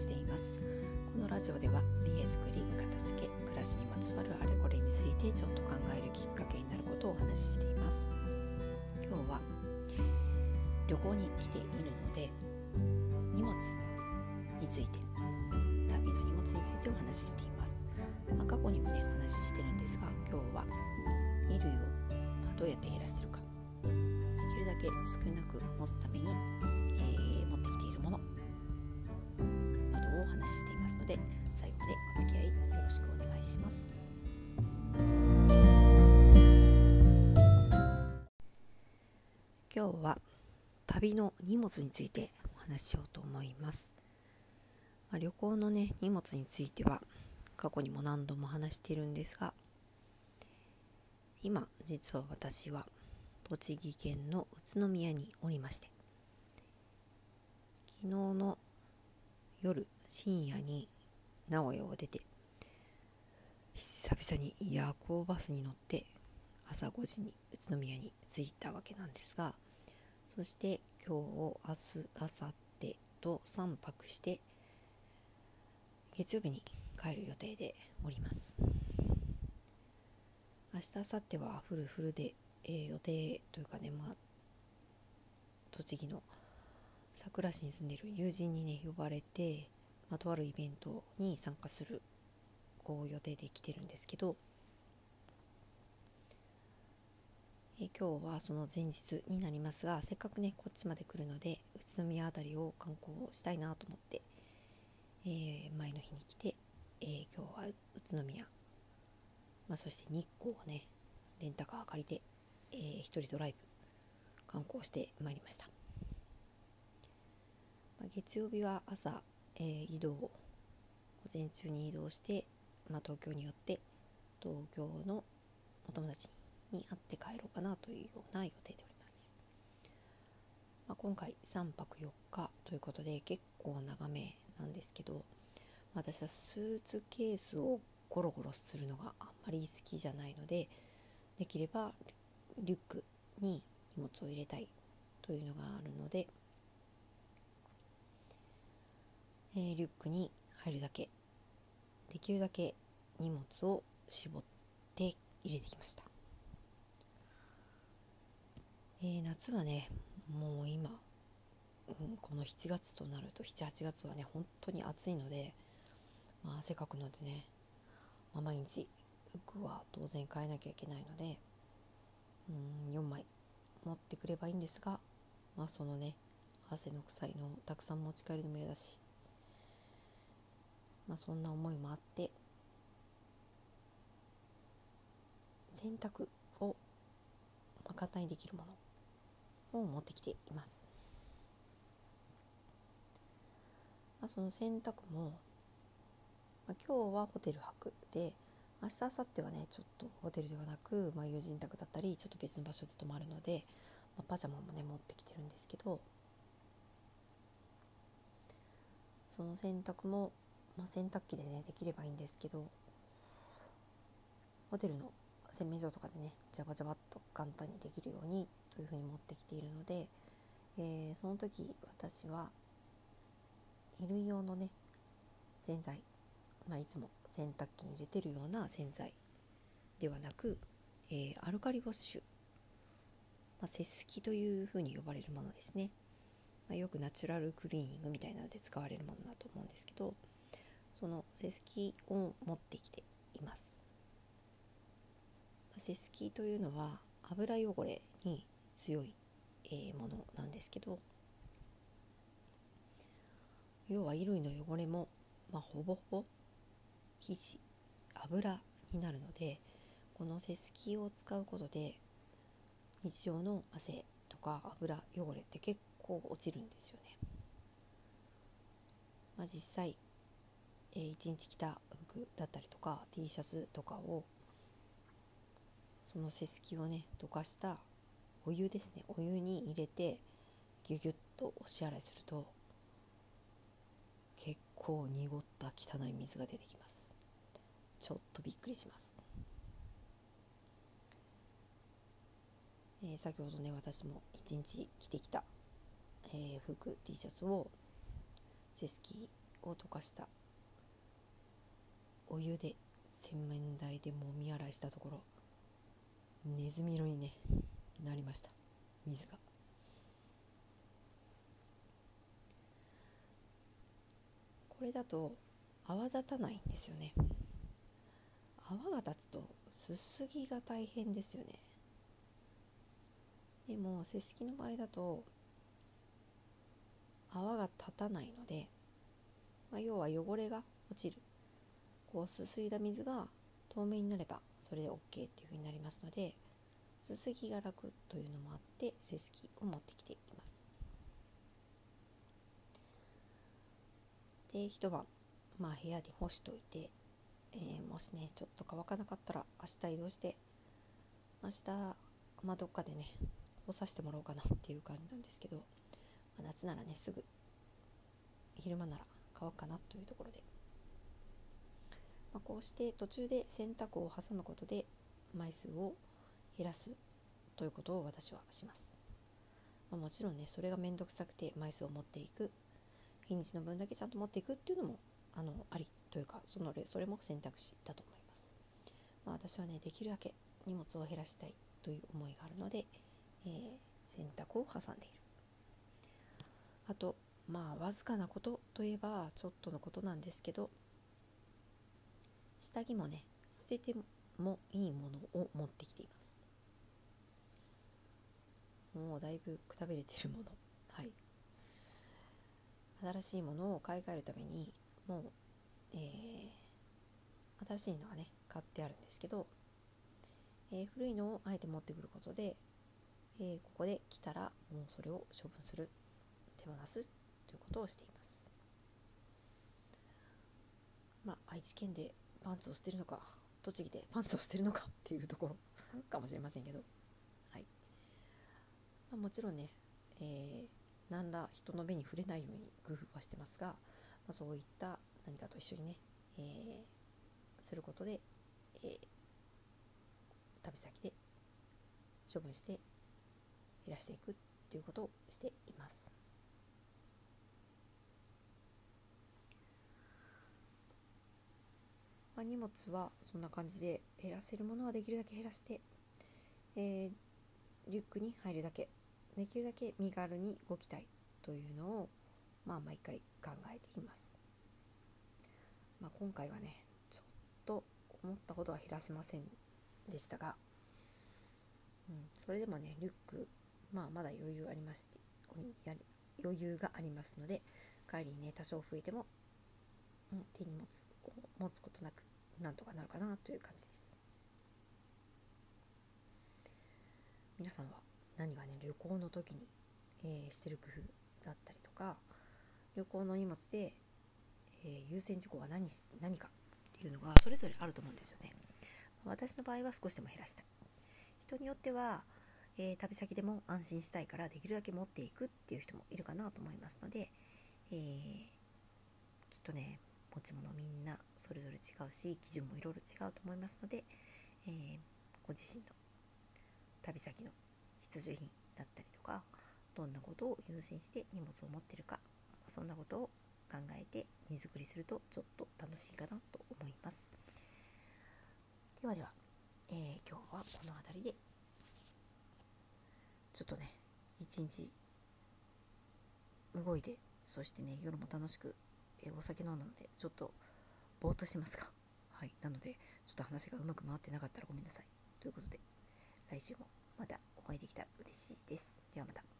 しています。このラジオでは家づくり片付け暮らしにまつわるあれこれについてちょっと考えるきっかけになることをお話ししています。今日は旅行に来ているので荷物について旅の荷物についてお話ししています、まあ、過去にもねお話ししてるんですが今日は衣類をどうやって減らしてるか。できるだけ少なく持つために、えー、持ってきているもの。話していますので最後までお付き合いよろしくお願いします。今日は旅の荷物についてお話ししようと思います、まあ、旅行のね荷物については過去にも何度も話しているんですが今実は私は栃木県の宇都宮におりまして昨日の夜深夜に名古屋を出て久々に夜行バスに乗って朝5時に宇都宮に着いたわけなんですがそして今日明日明後日と3泊して月曜日に帰る予定でおります。明日明後日はフルフルで、えー、予定というかねまあ栃木のさくら市に住んでいる友人にね呼ばれてまあ、とあるイベントに参加するこう予定で来てるんですけど、え今日はその前日になりますがせっかくねこっちまで来るので宇都宮辺りを観光したいなと思って、えー、前の日に来て、えー、今日は宇都宮、まあ、そして日光をねレンタカー借りて、えー、人ドライブ観光してまいりました、月曜日は朝えー、移動午前中に移動して、まあ、東京によって東京のお友達に会って帰ろうかなというような予定でおります、まあ、今回3泊4日ということで結構長めなんですけど私はスーツケースをゴロゴロするのがあんまり好きじゃないのでできればリュックに荷物を入れたいというのがあるのでえー、リュックに入るだけできるだけ荷物を絞って入れてきました、えー、夏はねもう今、うん、この7月となると78月はね本当に暑いので、まあ、汗かくのでね、まあ、毎日服は当然変えなきゃいけないのでうん4枚持ってくればいいんですが、まあ、そのね汗の臭いのをたくさん持ち帰るのも嫌だしまあ、そんな思いもあって。洗濯を、簡単にできるもの。を持ってきています。まあ、その洗濯も、まあ、今日はホテル泊で明日明後日はねちょっとホテルではなく、まあ、友人宅だったりちょっと別の場所で泊まるので、まあ、パジャマもね持ってきてるんですけど。その洗濯もまあ、洗濯機でねできればいいんですけどホテルの洗面所とかでねジャバジャバっと簡単にできるようにというふうに持ってきているので、えー、その時私は衣類用のね洗剤、まあ、いつも洗濯機に入れてるような洗剤ではなく、えー、アルカリウォッシュ、まあ、セスキというふうに呼ばれるものですね、まあ、よくナチュラルクリーニングみたいなので使われるものだと思うんですけどそのセスキを持ってきています。セスキというのは油汚れに強い、えものなんですけど要は衣類の汚れも、まあ、ほぼほぼ生地油になるのでこのセスキを使うことで日常の汗とか油汚れって結構落ちるんですよね。まあ、実際えー、1日着た服だったりとか T シャツとかをそのセスキをね溶かしたお湯ですね。お湯に入れてギュギュッと押し洗いすると結構濁った汚い水が出てきます。ちょっとびっくりします、えー、先ほどね私も一日着てきた、えー、服 T シャツをセスキを溶かしたお湯で洗面台でもみ洗いしたところネズミ色にねなりました。水が。これだと泡立たないんですよね。泡が立つとすすぎが大変ですよね。でもセスキの場合だと泡が立たないので、まあ、要は汚れが落ちる。こうすすいだ水が透明になればそれで OK っていうふうになりますのですすぎが楽というのもあってセスキを持ってきています。で一晩まあ部屋で干しといて、えー、もしねちょっと乾かなかったら明日移動して明日まあどっかでね干させてもらおうかなっていう感じなんですけど、まあ、夏ならねすぐ昼間なら乾くかなというところで。まあ、こうして途中で洗濯を挟むことで枚数を減らすということを私はします、まあ、もちろんねそれが面倒くさくて枚数を持っていく日にちの分だけちゃんと持っていくっていうのもあのありというかそのそれも選択肢だと思います、まあ、私はねできるだけ荷物を減らしたいという思いがあるので、えー、洗濯を挟んでいる。あとまあわずかなことといえばちょっとのことなんですけど下着もね捨ててもいいものを持ってきています。もうだいぶくたびれてるもの。はい。新しいものを買い替えるためにもう、えー、新しいのはね買ってあるんですけど、えー、古いのをあえて持ってくることで、えー、ここで来たらもうそれを処分する手放すということをしています。まあ愛知県でパンツを捨てるのか栃木でパンツを捨てるのかっていうところ かもしれませんけど、はいまあ、もちろんね、えー、何ら人の目に触れないように工夫はしてますが、まあ、そういった何かと一緒にね、えー、することで、えー、旅先で処分して減らしていくっていうことをしています。まあ、荷物はそんな感じで減らせるものはできるだけ減らして、えー、リュックに入るだけできるだけ身軽に動きたいというのを、まあ、毎回考えています、まあ、今回はねちょっと思ったほどは減らせませんでしたが、うん、それでもねリュック、まあ、まだ余裕ありまして余裕がありますので帰りにね多少増えても、うん、手物を持つことなくなんとかなるかなという感じです。皆さんは何がね旅行の時に、えー、してる工夫だったりとか旅行の荷物で、えー、優先事項は何何かっていうのがそれぞれあると思うんですよね。私の場合は少しでも減らしたい。人によっては、えー、旅先でも安心したいからできるだけ持っていくっていう人もいるかなと思いますので、えきっとね持ち物みんなそれぞれ違うし基準もいろいろ違うと思いますので、えー、ご自身の旅先の必需品だったりとかどんなことを優先して荷物を持ってるかそんなことを考えて荷造りするとちょっと楽しいかなと思います。ではでは、えー、今日はこの辺りでちょっとね一日動いてそしてね夜も楽しくえお酒飲んだのでちょっとぼーっとしてますが はいなのでちょっと話がうまく回ってなかったらごめんなさい。ということで来週もまたお会いできたら嬉しいです。ではまた。